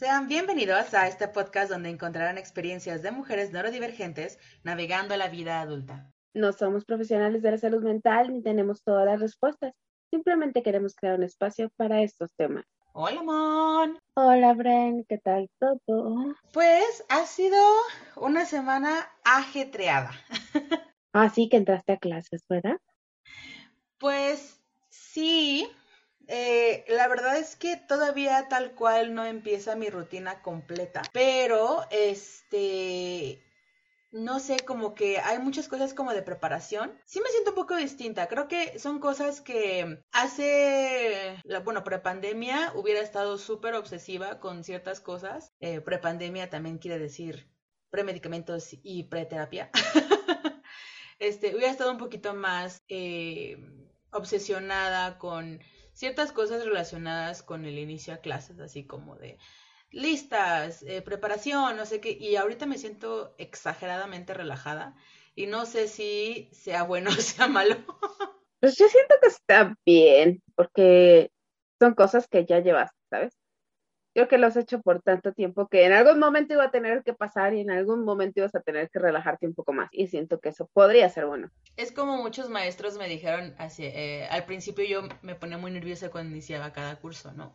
Sean bienvenidos a este podcast donde encontrarán experiencias de mujeres neurodivergentes navegando la vida adulta. No somos profesionales de la salud mental ni tenemos todas las respuestas. Simplemente queremos crear un espacio para estos temas. Hola, Mon. Hola, Bren, ¿qué tal todo? Pues ha sido una semana ajetreada. Así que entraste a clases, ¿verdad? Pues sí, eh, la verdad es que todavía tal cual no empieza mi rutina completa, pero este, no sé, como que hay muchas cosas como de preparación. Sí me siento un poco distinta. Creo que son cosas que hace, bueno, prepandemia hubiera estado súper obsesiva con ciertas cosas. Eh, prepandemia también quiere decir premedicamentos y preterapia. este, hubiera estado un poquito más eh, obsesionada con ciertas cosas relacionadas con el inicio a clases, así como de listas, eh, preparación, no sé qué, y ahorita me siento exageradamente relajada y no sé si sea bueno o sea malo. Pues yo siento que está bien, porque son cosas que ya llevas, ¿sabes? Creo que lo has hecho por tanto tiempo que en algún momento iba a tener que pasar y en algún momento ibas a tener que relajarte un poco más. Y siento que eso podría ser bueno. Es como muchos maestros me dijeron, así, eh, al principio yo me ponía muy nerviosa cuando iniciaba cada curso, ¿no?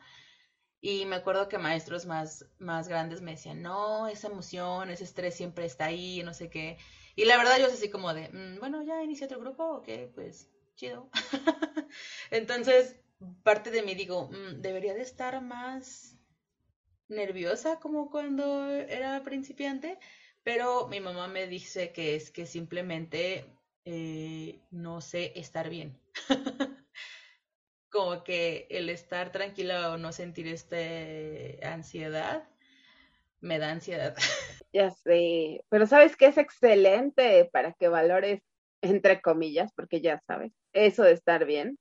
Y me acuerdo que maestros más, más grandes me decían, no, esa emoción, ese estrés siempre está ahí, no sé qué. Y la verdad yo es así como de, mm, bueno, ya inicié otro grupo, ok, pues chido. Entonces, parte de mí digo, mm, debería de estar más nerviosa como cuando era principiante, pero mi mamá me dice que es que simplemente eh, no sé estar bien. como que el estar tranquila o no sentir esta ansiedad me da ansiedad. Ya sé, pero sabes que es excelente para que valores, entre comillas, porque ya sabes, eso de estar bien,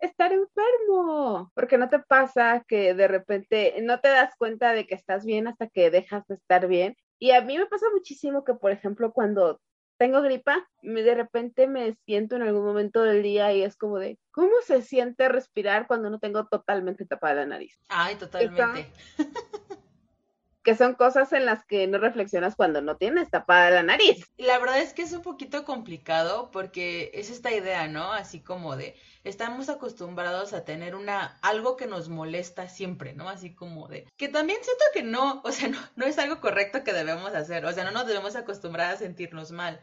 estar enfermo, porque no te pasa que de repente no te das cuenta de que estás bien hasta que dejas de estar bien. Y a mí me pasa muchísimo que, por ejemplo, cuando tengo gripa, de repente me siento en algún momento del día y es como de, ¿cómo se siente respirar cuando no tengo totalmente tapada la nariz? Ay, totalmente. Que son cosas en las que no reflexionas cuando no tienes tapada la nariz. La verdad es que es un poquito complicado porque es esta idea, ¿no? Así como de estamos acostumbrados a tener una algo que nos molesta siempre, ¿no? Así como de que también siento que no, o sea, no, no es algo correcto que debemos hacer, o sea, no nos debemos acostumbrar a sentirnos mal.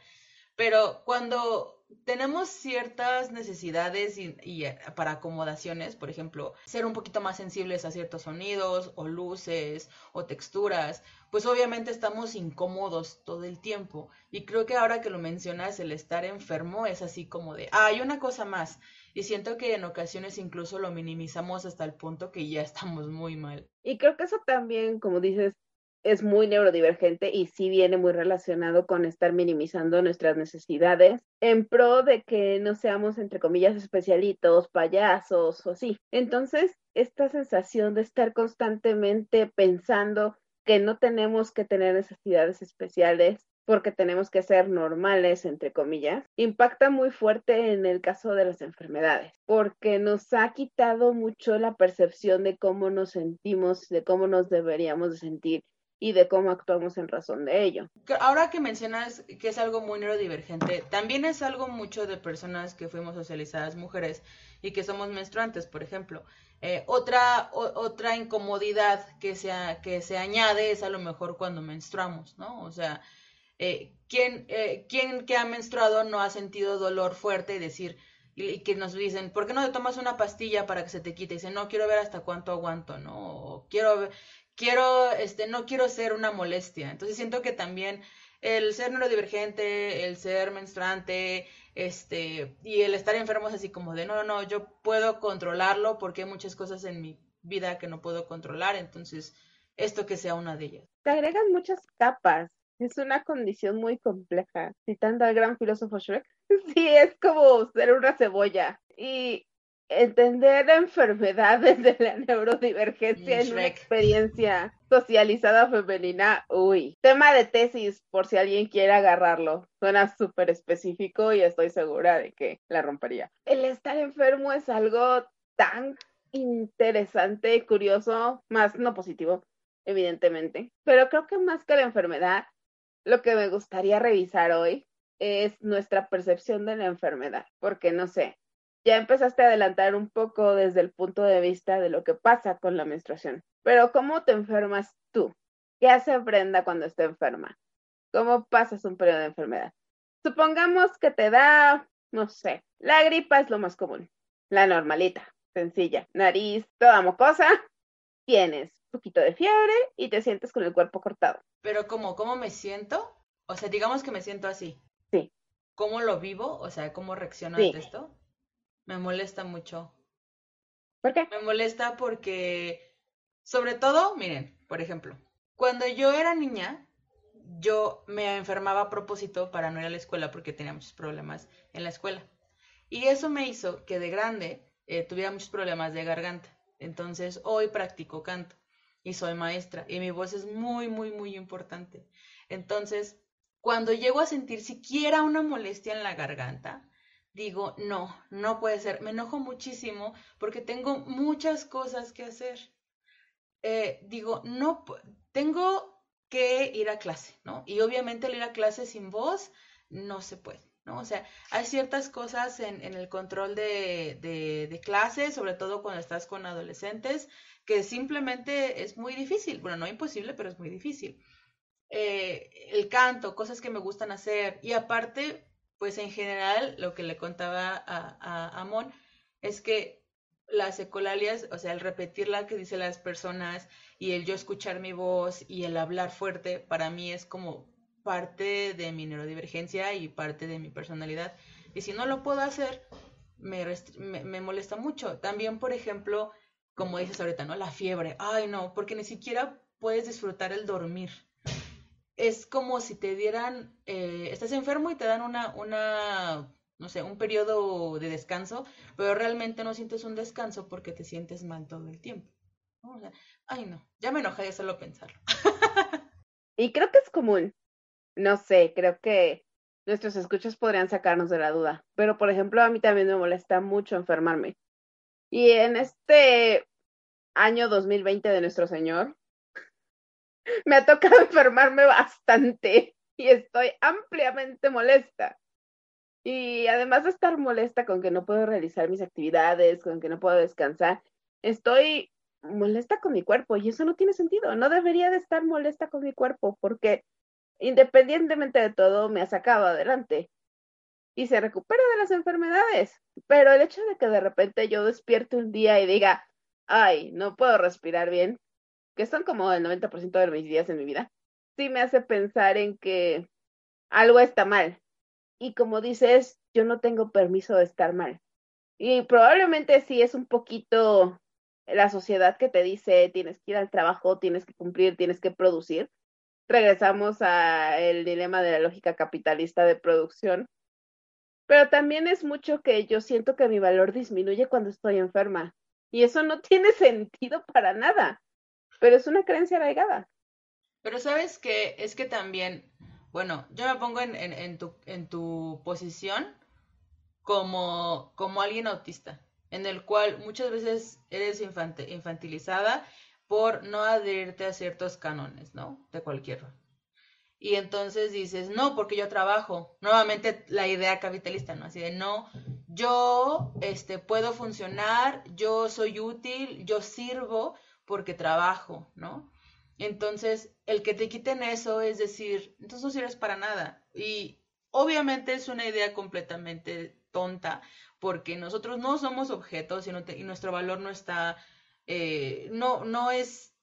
Pero cuando tenemos ciertas necesidades y, eh, para acomodaciones, por ejemplo, ser un poquito más sensibles a ciertos sonidos o luces o texturas, pues obviamente estamos incómodos todo el tiempo. Y creo que ahora que lo mencionas, el estar enfermo es así como de, ah, hay una cosa más. Y siento que en ocasiones incluso lo minimizamos hasta el punto que ya estamos muy mal. Y creo que eso también, como dices, es muy neurodivergente y sí viene muy relacionado con estar minimizando nuestras necesidades en pro de que no seamos, entre comillas, especialitos, payasos o así. Entonces, esta sensación de estar constantemente pensando que no tenemos que tener necesidades especiales porque tenemos que ser normales, entre comillas, impacta muy fuerte en el caso de las enfermedades, porque nos ha quitado mucho la percepción de cómo nos sentimos, de cómo nos deberíamos de sentir y de cómo actuamos en razón de ello. Ahora que mencionas que es algo muy neurodivergente, también es algo mucho de personas que fuimos socializadas mujeres y que somos menstruantes, por ejemplo. Eh, otra, otra incomodidad que se, que se añade es a lo mejor cuando menstruamos, ¿no? O sea, eh, ¿quién, eh, ¿quién que ha menstruado no ha sentido dolor fuerte y decir, y, que nos dicen, ¿por qué no te tomas una pastilla para que se te quite? Y dicen, no, quiero ver hasta cuánto aguanto, ¿no? O quiero, quiero, este, no quiero ser una molestia. Entonces siento que también el ser neurodivergente, el ser menstruante, este, y el estar enfermo es así como de, no, no, yo puedo controlarlo porque hay muchas cosas en mi vida que no puedo controlar, entonces esto que sea una de ellas. Te agregan muchas capas, es una condición muy compleja. Citando al gran filósofo Shrek, sí, es como ser una cebolla. Y entender enfermedades de la neurodivergencia en una experiencia socializada femenina, uy, tema de tesis por si alguien quiere agarrarlo, suena súper específico y estoy segura de que la rompería. El estar enfermo es algo tan interesante, curioso, más no positivo, evidentemente, pero creo que más que la enfermedad, lo que me gustaría revisar hoy es nuestra percepción de la enfermedad, porque no sé, ya empezaste a adelantar un poco desde el punto de vista de lo que pasa con la menstruación, pero ¿cómo te enfermas tú? ¿Qué hace Brenda cuando está enferma? ¿Cómo pasas un periodo de enfermedad? Supongamos que te da, no sé, la gripa es lo más común, la normalita, sencilla, nariz, toda mocosa, tienes un poquito de fiebre y te sientes con el cuerpo cortado. Pero ¿cómo? ¿Cómo me siento? O sea, digamos que me siento así. Sí. ¿Cómo lo vivo? O sea, ¿cómo reacciono ante esto? Me molesta mucho. ¿Por qué? Me molesta porque, sobre todo, miren, por ejemplo, cuando yo era niña, yo me enfermaba a propósito para no ir a la escuela porque tenía muchos problemas en la escuela. Y eso me hizo que de grande eh, tuviera muchos problemas de garganta. Entonces hoy practico canto y soy maestra y mi voz es muy, muy, muy importante. Entonces, cuando llego a sentir siquiera una molestia en la garganta, digo, no, no puede ser. Me enojo muchísimo porque tengo muchas cosas que hacer. Eh, digo, no, tengo que ir a clase, ¿no? Y obviamente el ir a clase sin voz no se puede. ¿no? O sea, hay ciertas cosas en, el control de, de, clases, sobre todo cuando estás con adolescentes, que simplemente es muy difícil. Bueno, no imposible, pero es muy difícil. Eh, el canto, cosas que me gustan hacer. Y aparte, pues en general, lo que le contaba a, a es que las ecolalias, o sea, el repetir la que dicen las personas y el yo escuchar mi voz y el hablar fuerte, para mí es como parte de mi neurodivergencia y parte de mi personalidad. Y si no lo puedo hacer, me, me, molesta mucho. También, por ejemplo, como dices ahorita, ¿no? La fiebre. Ay, no, porque ni siquiera puedes disfrutar el dormir. Es como si te dieran, eh, estás enfermo y te dan una, una, no sé, un periodo de descanso, pero realmente no sientes un descanso porque te sientes mal todo el tiempo. ay, no, ya me enoja de solo pensarlo. y creo que es común no sé, creo que nuestros escuchas podrían sacarnos de la duda. Pero, por ejemplo, a mí también me molesta mucho enfermarme. Y en este año 2020 de nuestro Señor, me ha tocado enfermarme bastante y estoy ampliamente molesta. Y además de estar molesta con que no puedo realizar mis actividades, con que no puedo descansar, estoy molesta con mi cuerpo y eso no tiene sentido. No debería de estar molesta con mi cuerpo porque independientemente de todo, me ha sacado adelante y se recupera de las enfermedades. Pero el hecho de que de repente yo despierte un día y diga, ay, no puedo respirar bien, que son como el 90% de mis días en mi vida, sí me hace pensar en que algo está mal. Y como dices, yo no tengo permiso de estar mal. Y probablemente sí es un poquito la sociedad que te dice tienes que ir al trabajo, tienes que cumplir, tienes que producir, regresamos a el dilema de la lógica capitalista de producción. Pero también es mucho que yo siento que mi valor disminuye cuando estoy enferma. Y eso no tiene sentido para nada. Pero es una creencia arraigada. Pero sabes que es que también, bueno, yo me pongo en, tu, posición como, como alguien autista, en el cual muchas veces eres infantilizada por no adherirte a ciertos cánones, ¿no? De cualquier. Y entonces dices, no, porque yo trabajo. Nuevamente la idea capitalista, ¿no? Así de, no, yo este, puedo funcionar, yo soy útil, yo sirvo porque trabajo, ¿no? Entonces, el que te quiten eso es decir, entonces no sirves para nada. Y obviamente es una idea completamente tonta, porque nosotros no somos objetos y, nuestro valor no está eh, no, no es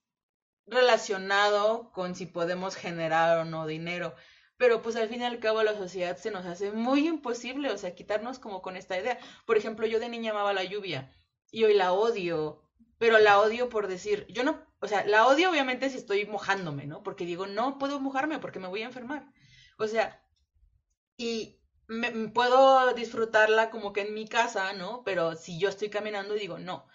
relacionado con si podemos generar o no dinero. Pero pues al fin y al cabo la sociedad se nos hace muy imposible, o sea, quitarnos como con esta idea. Por ejemplo, yo de niña amaba la lluvia y hoy la odio, pero la odio por decir, yo no, o sea, la odio obviamente si estoy mojándome, ¿no? Porque digo, no puedo mojarme porque me voy a enfermar. O sea, y me, puedo disfrutarla como que en mi casa, ¿no? Pero si yo estoy caminando digo, no,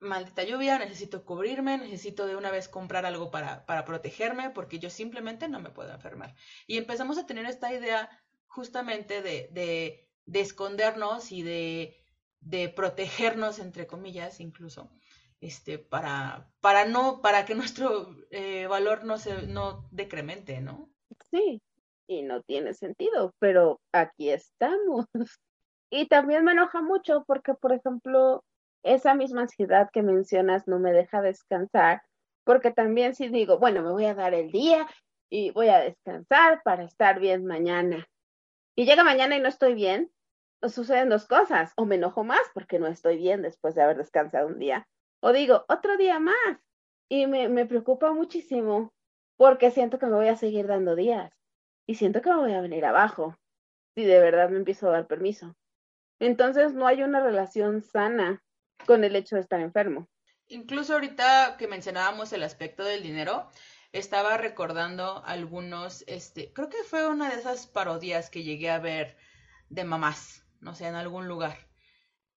maldita lluvia, necesito cubrirme, necesito de una vez comprar algo para, para protegerme, porque yo simplemente no me puedo enfermar. Y empezamos a tener esta idea justamente de, de, de escondernos y de, de protegernos, entre comillas, incluso. Este, para, para no, para que nuestro eh, valor no se, no decremente, ¿no? Sí, y no tiene sentido, pero aquí estamos. Y también me enoja mucho porque, por ejemplo, esa misma ansiedad que mencionas no me deja descansar, porque también si digo, bueno, me voy a dar el día y voy a descansar para estar bien mañana. Y llega mañana y no estoy bien, suceden dos cosas, o me enojo más porque no estoy bien después de haber descansado un día, o digo, otro día más. Y me, me preocupa muchísimo porque siento que me voy a seguir dando días y siento que me voy a venir abajo si de verdad me empiezo a dar permiso. Entonces no hay una relación sana con el hecho de estar enfermo. Incluso ahorita que mencionábamos el aspecto del dinero, estaba recordando algunos, este, creo que fue una de esas parodias que llegué a ver de mamás, no sé, en algún lugar,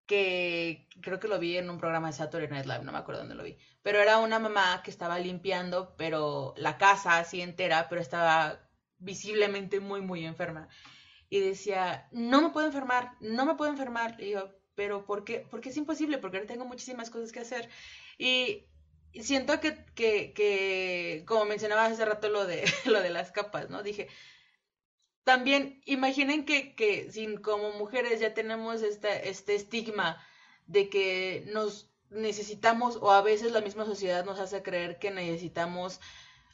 que creo que lo vi en un programa de Saturday Night Live, no me acuerdo dónde lo vi, pero era una mamá que estaba limpiando, pero la casa así entera, pero estaba visiblemente muy, muy enferma. Y decía, no me puedo enfermar, no me puedo enfermar. Y yo, pero ¿por qué? Porque es imposible, porque ahora tengo muchísimas cosas que hacer. Y siento que, que, que, como mencionaba hace rato lo de, lo de las capas, ¿no? Dije, también imaginen que, que sin, como mujeres ya tenemos este, estigma de que nos necesitamos, o a veces la misma sociedad nos hace creer que necesitamos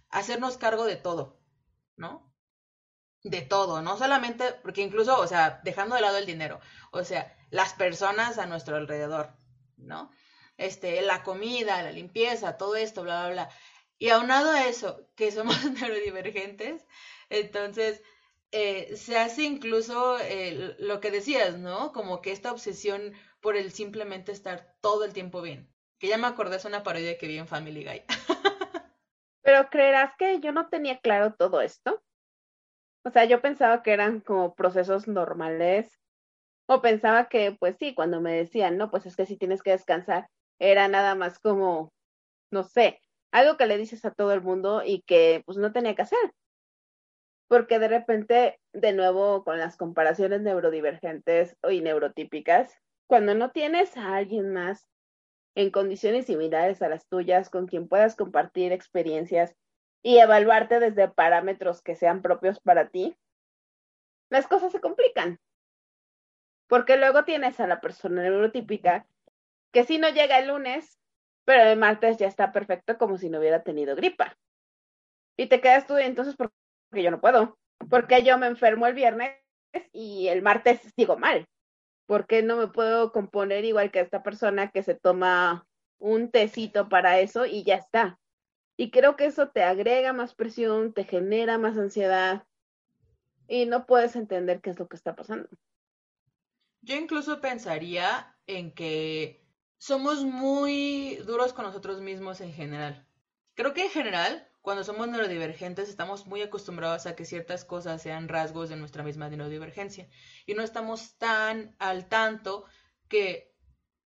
hacernos cargo de todo, ¿no? de todo, no solamente, porque incluso, o sea, dejando de lado el dinero, o sea, las personas a nuestro alrededor, ¿no? Este, la comida, la limpieza, todo esto, bla, bla, bla. Y aunado a eso, que somos neurodivergentes, entonces eh, se hace incluso eh, lo que decías, ¿no? Como que esta obsesión por el simplemente estar todo el tiempo bien. Que ya me acordé, es una parodia que vi en Family Guy. Pero creerás que yo no tenía claro todo esto. O sea, yo pensaba que eran como procesos normales. O pensaba que, pues sí, cuando me decían, no, pues es que si tienes que descansar, era nada más como, no sé, algo que le dices a todo el mundo y que pues no tenía que hacer. Porque de repente, de nuevo, con las comparaciones neurodivergentes y neurotípicas, cuando no tienes a alguien más en condiciones similares a las tuyas, con quien puedas compartir experiencias y evaluarte desde parámetros que sean propios para ti, las cosas se complican. Porque luego tienes a la persona neurotípica que si no llega el lunes, pero el martes ya está perfecto como si no hubiera tenido gripa. Y te quedas tú, entonces, porque yo no puedo? Porque yo me enfermo el viernes y el martes sigo mal? porque no me puedo componer igual que esta persona que se toma un tecito para eso y ya está? Y creo que eso te agrega más presión, te genera más ansiedad y no puedes entender qué es lo que está pasando. Yo incluso pensaría en que somos muy duros con nosotros mismos en general. Creo que en general, cuando somos neurodivergentes, estamos muy acostumbrados a que ciertas cosas sean rasgos de nuestra misma neurodivergencia y no estamos tan al tanto que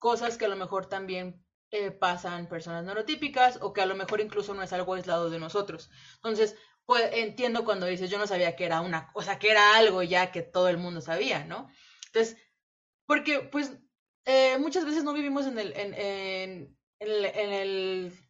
cosas que a lo mejor también eh, pasan personas neurotípicas o que a lo mejor incluso no es algo aislado de nosotros. Entonces, pues entiendo cuando dices, yo no sabía que era una cosa, que era algo ya que todo el mundo sabía, ¿no? Entonces, porque pues eh, muchas veces no vivimos en el, en, en, en el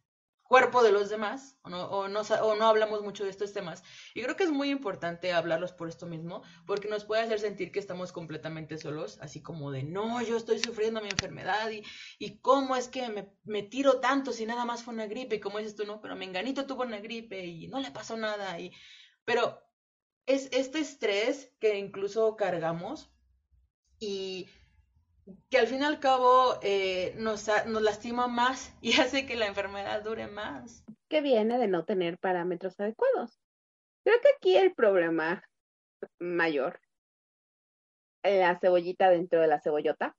cuerpo de los demás o no, o, no, o no hablamos mucho de estos temas. Y creo que es muy importante hablarlos por esto mismo, porque nos puede hacer sentir que estamos completamente solos, así como de, no, yo estoy sufriendo mi enfermedad y, y cómo es que me, me tiro tanto si nada más fue una gripe y como dices tú, no, pero Menganito tuvo una gripe y no le pasó nada. Y, pero es este estrés que incluso cargamos y que al fin y al cabo eh, nos, lastima más y hace que la enfermedad dure más. Que viene de no tener parámetros adecuados. Creo que aquí el problema mayor, la cebollita dentro de la cebollota,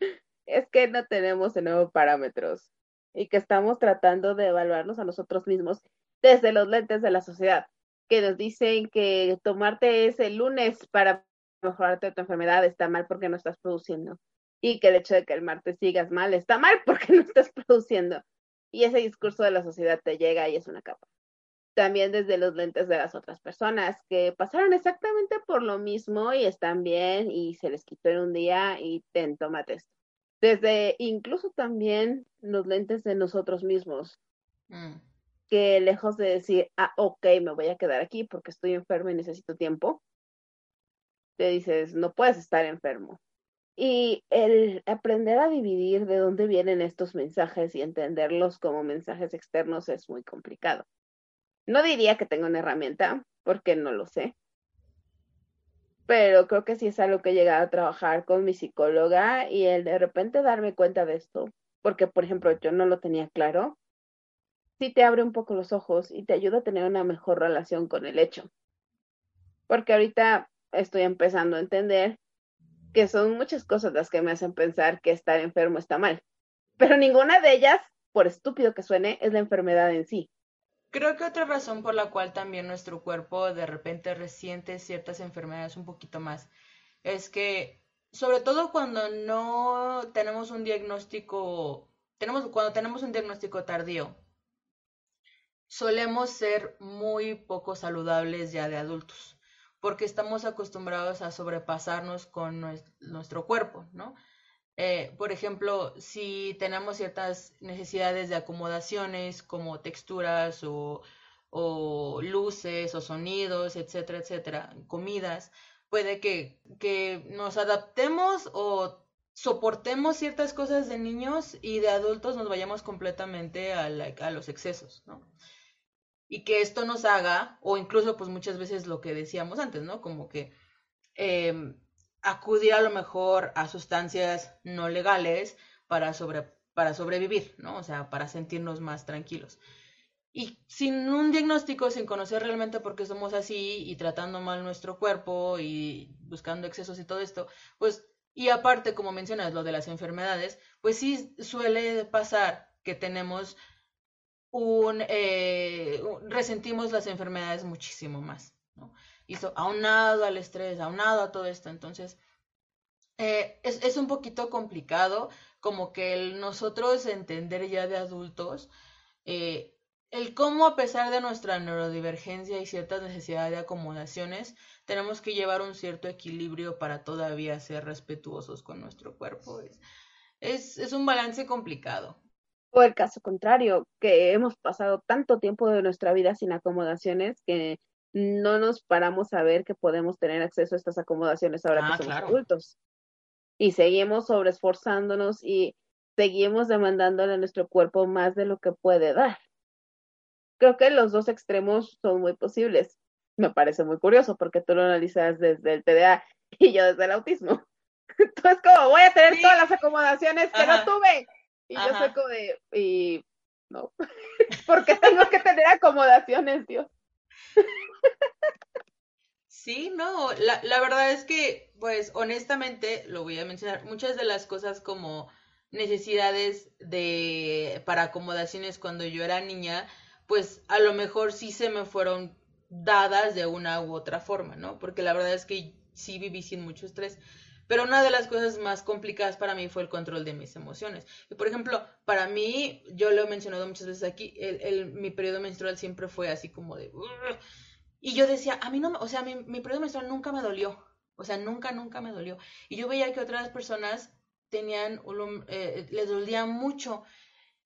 es que no tenemos de nuevo parámetros y que estamos tratando de evaluarnos a nosotros mismos desde los lentes de la sociedad, que nos dicen que tomarte ese lunes para mejorarte tu enfermedad está mal porque no estás produciendo. Y que el hecho de que el martes sigas mal está mal porque no estás produciendo. Y ese discurso de la sociedad te llega y es una capa. También desde los lentes de las otras personas que pasaron exactamente por lo mismo y están bien y se les quitó en un día y ten, tómate esto. Desde incluso también los lentes de nosotros mismos. Mm. Que lejos de decir, ah, ok, me voy a quedar aquí porque estoy enfermo y necesito tiempo, te dices, no puedes estar enfermo. Y el aprender a dividir de dónde vienen estos mensajes y entenderlos como mensajes externos es muy complicado. No diría que tengo una herramienta, porque no lo sé. Pero creo que sí es algo que he llegado a trabajar con mi psicóloga y el de repente darme cuenta de esto, porque por ejemplo yo no lo tenía claro, sí te abre un poco los ojos y te ayuda a tener una mejor relación con el hecho. Porque ahorita estoy empezando a entender que son muchas cosas las que me hacen pensar que estar enfermo está mal. Pero ninguna de ellas, por estúpido que suene, es la enfermedad en sí. Creo que otra razón por la cual también nuestro cuerpo de repente resiente ciertas enfermedades un poquito más es que, sobre todo cuando no tenemos un diagnóstico, tenemos, cuando tenemos un diagnóstico tardío, solemos ser muy poco saludables ya de adultos porque estamos acostumbrados a sobrepasarnos con nuestro cuerpo, ¿no? Eh, por ejemplo, si tenemos ciertas necesidades de acomodaciones como texturas o, luces o sonidos, etcétera, etcétera, comidas, puede que, que nos adaptemos o soportemos ciertas cosas de niños y de adultos nos vayamos completamente a, a los excesos, ¿no? Y que esto nos haga, o incluso pues muchas veces lo que decíamos antes, ¿no? Como que em, acudir a lo mejor a sustancias no legales para, sobre, para sobrevivir, ¿no? O sea, para sentirnos más tranquilos. Y sin un diagnóstico, sin conocer realmente por qué somos así y tratando mal nuestro cuerpo y buscando excesos y todo esto, pues, y aparte, como mencionas, lo de las enfermedades, pues sí suele pasar que tenemos un, eh, resentimos las enfermedades muchísimo más, ¿no? Y aunado al estrés, aunado a todo esto, entonces eh, es, un poquito complicado como que el nosotros entender ya de adultos eh, el cómo a pesar de nuestra neurodivergencia y ciertas necesidades de acomodaciones, tenemos que llevar un cierto equilibrio para todavía ser respetuosos con nuestro cuerpo. Es un balance complicado. O el caso contrario, que hemos pasado tanto tiempo de nuestra vida sin acomodaciones que no nos paramos a ver que podemos tener acceso a estas acomodaciones ahora que ah, somos adultos. Y seguimos sobreesforzándonos y seguimos demandándole a nuestro cuerpo más de lo que puede dar. Creo que los dos extremos son muy posibles. Me parece muy curioso porque tú lo analizas desde el TDA y yo desde el autismo. Entonces, como voy a tener todas las acomodaciones que no tuve y yo soy como de, y no, porque tengo que tener acomodaciones, Dios. Sí, no, la, la verdad es que, pues, honestamente, lo voy a mencionar, muchas de las cosas como necesidades de para acomodaciones cuando yo era niña, pues a lo mejor sí se me fueron dadas de una u otra forma, ¿no? Porque la verdad es que sí viví sin mucho estrés. Pero una de las cosas más complicadas para mí fue el control de mis emociones. Y por ejemplo, para mí, yo lo he mencionado muchas veces aquí, el, mi periodo menstrual siempre fue así como de... Y yo decía, a mí no, o sea, mi, mi periodo menstrual nunca me dolió. O sea, nunca, nunca me dolió. Y yo veía que otras personas tenían, eh, les dolía mucho.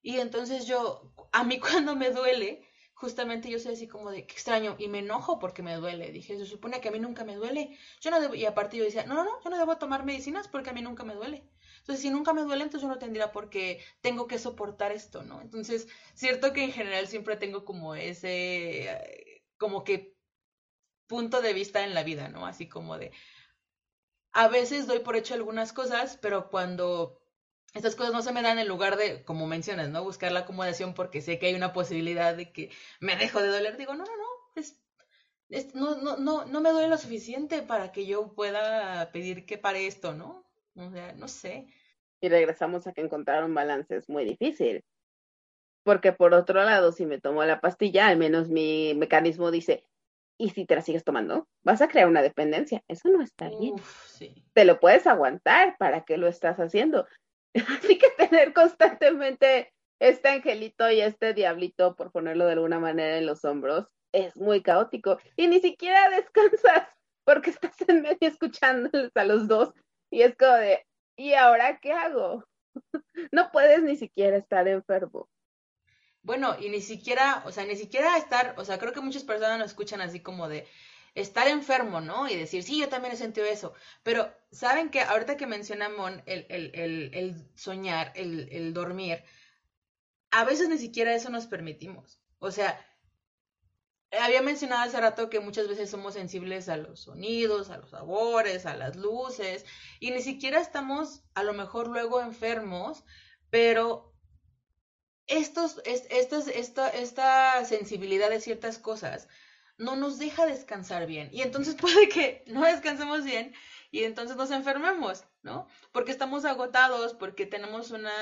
Y entonces yo, a mí cuando me duele, justamente yo soy así como de, qué extraño, y me enojo porque me duele. Dije, se supone que a mí nunca me duele. Yo no debo, y aparte yo decía, no, no, no, yo no debo tomar medicinas porque a mí nunca me duele. Entonces, si nunca me duele, entonces yo no tendría por qué, tengo que soportar esto, ¿no? Entonces, cierto que en general siempre tengo como ese, como que punto de vista en la vida, ¿no? Así como de, a veces doy por hecho algunas cosas, pero cuando estas cosas no se me dan en lugar de, como mencionas, ¿no? Buscar la acomodación porque sé que hay una posibilidad de que me dejo de doler. Digo, no, no, no, es, no, no, no, no me duele lo suficiente para que yo pueda pedir que pare esto, ¿no? O sea, no sé. Y regresamos a que encontrar un balance es muy difícil. Porque por otro lado, si me tomo la pastilla, al menos mi mecanismo dice, ¿y si te la sigues tomando? Vas a crear una dependencia. Eso no está bien. sí. Te lo puedes aguantar, ¿para qué lo estás haciendo? Así que tener constantemente este angelito y este diablito, por ponerlo de alguna manera, en los hombros, es muy caótico. Y ni siquiera descansas porque estás en medio escuchándoles a los dos. Y es como de, ¿y ahora qué hago? no puedes ni siquiera estar enfermo. Bueno, y ni siquiera, o sea, ni siquiera estar, o sea, creo que muchas personas nos escuchan así como de estar enfermo, ¿no? Y decir, sí, yo también he sentido eso. Pero, ¿saben que Ahorita que menciona Mon el, el, el, soñar, el, dormir, a veces ni siquiera eso nos permitimos. O sea, había mencionado hace rato que muchas veces somos sensibles a los sonidos, a los sabores, a las luces, y ni siquiera estamos a lo mejor luego enfermos, pero estos, estos, esta, esta sensibilidad de ciertas cosas no nos deja descansar bien. Y entonces puede que no descansemos bien y entonces nos enfermemos, ¿no? Porque estamos agotados, porque tenemos una,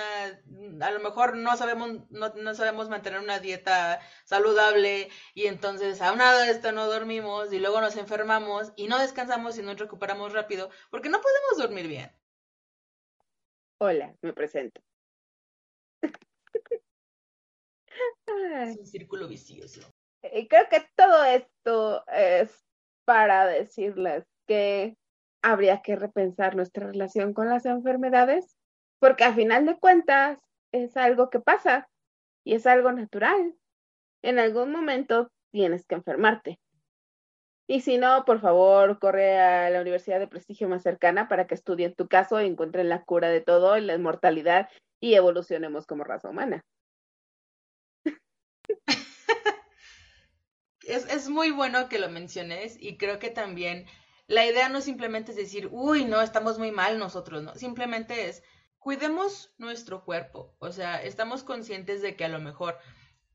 a lo mejor no sabemos, no, sabemos mantener una dieta saludable y entonces a nada de esto no dormimos y luego nos enfermamos y no descansamos y nos recuperamos rápido porque no podemos dormir bien. Hola, me presento. Es un círculo vicioso. Y creo que todo esto es para decirles que habría que repensar nuestra relación con las enfermedades, porque a final de cuentas es algo que pasa y es algo natural. En algún momento tienes que enfermarte. Y si no, por favor, corre a la universidad de prestigio más cercana para que estudien tu caso y encuentren la cura de todo y la inmortalidad y evolucionemos como raza humana. Es, es muy bueno que lo menciones y creo que también la idea no simplemente es decir, uy, no, estamos muy mal nosotros, no, simplemente es, cuidemos nuestro cuerpo, o sea, estamos conscientes de que a lo mejor,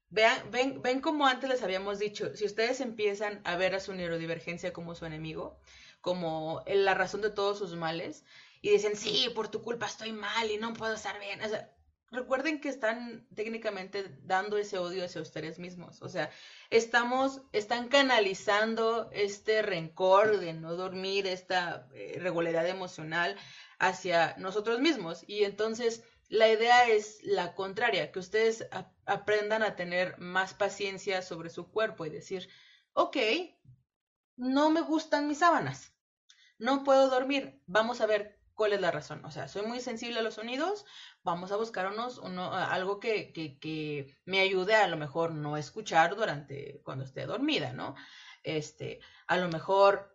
vean, ven, ven como antes les habíamos dicho, si ustedes empiezan a ver a su neurodivergencia como su enemigo, como la razón de todos sus males, y dicen, sí, por tu culpa estoy mal y no puedo estar bien, o sea, recuerden que están técnicamente dando ese odio hacia ustedes mismos. O sea, estamos, están canalizando este rencor de no dormir, esta eh, regularidad emocional hacia nosotros mismos. Y entonces la idea es la contraria, que ustedes aprendan a tener más paciencia sobre su cuerpo y decir, ok, no me gustan mis sábanas, no puedo dormir, vamos a ver cuál es la razón. O sea, soy muy sensible a los sonidos, vamos a buscar uno, algo que, que, me ayude a lo mejor no escuchar durante cuando esté dormida, ¿no? Este, a lo mejor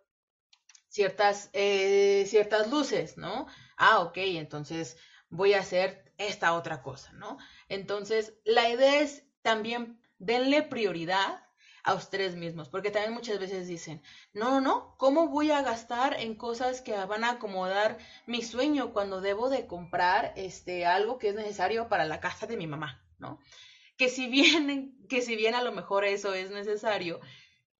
ciertas, eh, ciertas luces, ¿no? Ah, ok, entonces voy a hacer esta otra cosa, ¿no? Entonces, la idea es también denle prioridad a ustedes mismos, porque también muchas veces dicen, no, no, no, ¿cómo voy a gastar en cosas que van a acomodar mi sueño cuando debo de comprar este algo que es necesario para la casa de mi mamá, ¿no? Que si bien, que si bien a lo mejor eso es necesario,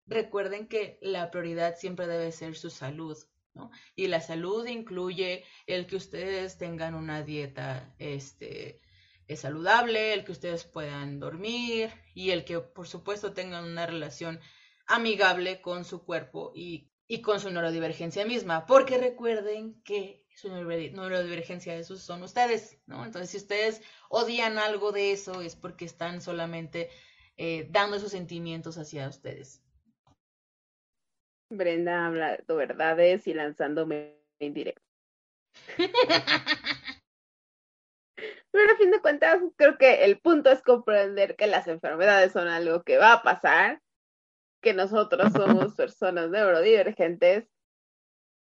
recuerden que la prioridad siempre debe ser su salud, ¿no? Y la salud incluye el que ustedes tengan una dieta, este, es saludable, el que ustedes puedan dormir y el que por supuesto tengan una relación amigable con su cuerpo y, y con su neurodivergencia misma, porque recuerden que su neurodivergencia esos son ustedes, ¿no? Entonces si ustedes odian algo de eso es porque están solamente eh, dando esos sentimientos hacia ustedes. Brenda habla de verdades y lanzándome en directo. Pero a fin de cuentas, creo que el punto es comprender que las enfermedades son algo que va a pasar, que nosotros somos personas neurodivergentes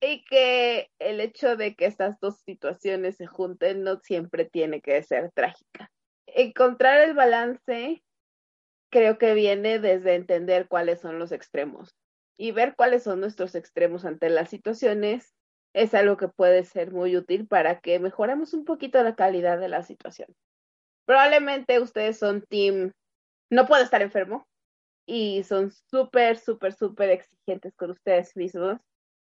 y que el hecho de que estas dos situaciones se junten no siempre tiene que ser trágica. Encontrar el balance creo que viene desde entender cuáles son los extremos y ver cuáles son nuestros extremos ante las situaciones es algo que puede ser muy útil para que mejoremos un poquito la calidad de la situación. Probablemente ustedes son team, no puedo estar enfermo y son súper, súper, súper exigentes con ustedes mismos,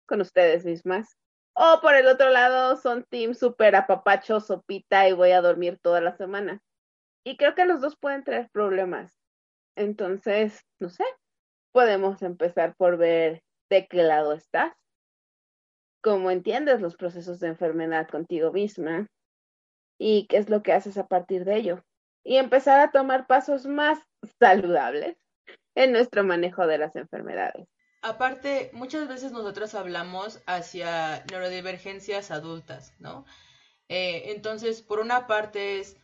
con ustedes mismas. O por el otro lado, son team súper apapacho, sopita y voy a dormir toda la semana. Y creo que los dos pueden traer problemas. Entonces, no sé, podemos empezar por ver de qué lado estás cómo entiendes los procesos de enfermedad contigo misma y qué es lo que haces a partir de ello. Y empezar a tomar pasos más saludables en nuestro manejo de las enfermedades. Aparte, muchas veces nosotros hablamos hacia neurodivergencias adultas, ¿no? Eh, entonces, por una parte es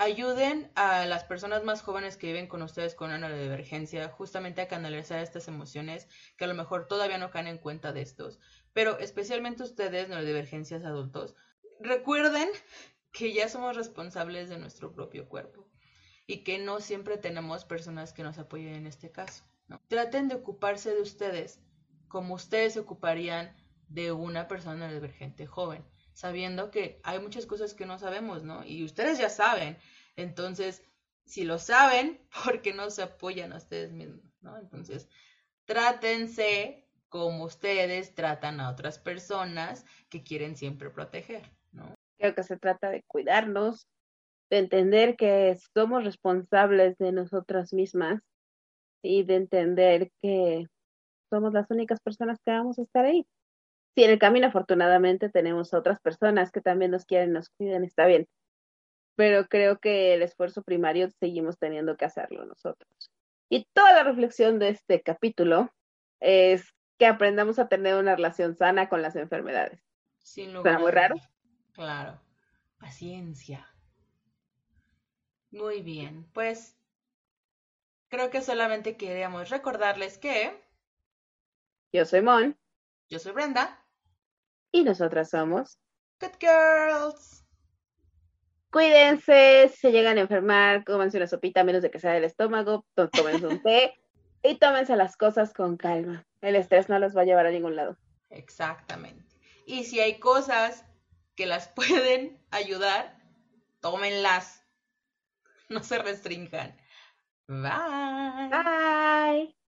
ayuden a las personas más jóvenes que viven con ustedes con una neurodivergencia justamente a canalizar estas emociones que a lo mejor todavía no caen en cuenta de estos, pero especialmente ustedes, neurodivergencias adultos, recuerden que ya somos responsables de nuestro propio cuerpo y que no siempre tenemos personas que nos apoyen en este caso. Traten de ocuparse de ustedes como ustedes se ocuparían de una persona neurodivergente joven sabiendo que hay muchas cosas que no sabemos, ¿no? Y ustedes ya saben. Entonces, si lo saben, ¿por qué no se apoyan a ustedes mismos, ¿no? Entonces, trátense como ustedes tratan a otras personas que quieren siempre proteger, ¿no? Creo que se trata de cuidarnos, de entender que somos responsables de nosotras mismas y de entender que somos las únicas personas que vamos a estar ahí. Si en el camino afortunadamente tenemos otras personas que también nos quieren, nos cuiden, está bien. Pero creo que el esfuerzo primario seguimos teniendo que hacerlo nosotros. Y toda la reflexión de este capítulo es que aprendamos a tener una relación sana con las enfermedades. Sin lugar muy raro? Claro. Paciencia. Muy bien, pues creo que solamente queríamos recordarles que yo soy Mon. Yo soy Brenda. Y nosotras somos Good Girls. Cuídense, si se llegan a enfermar, cómense una sopita menos de que sea del estómago, tómense un té y tómense las cosas con calma. El estrés no los va a llevar a ningún lado. Exactamente. Y si hay cosas que las pueden ayudar, tómenlas. No se restrinjan. Bye. Bye.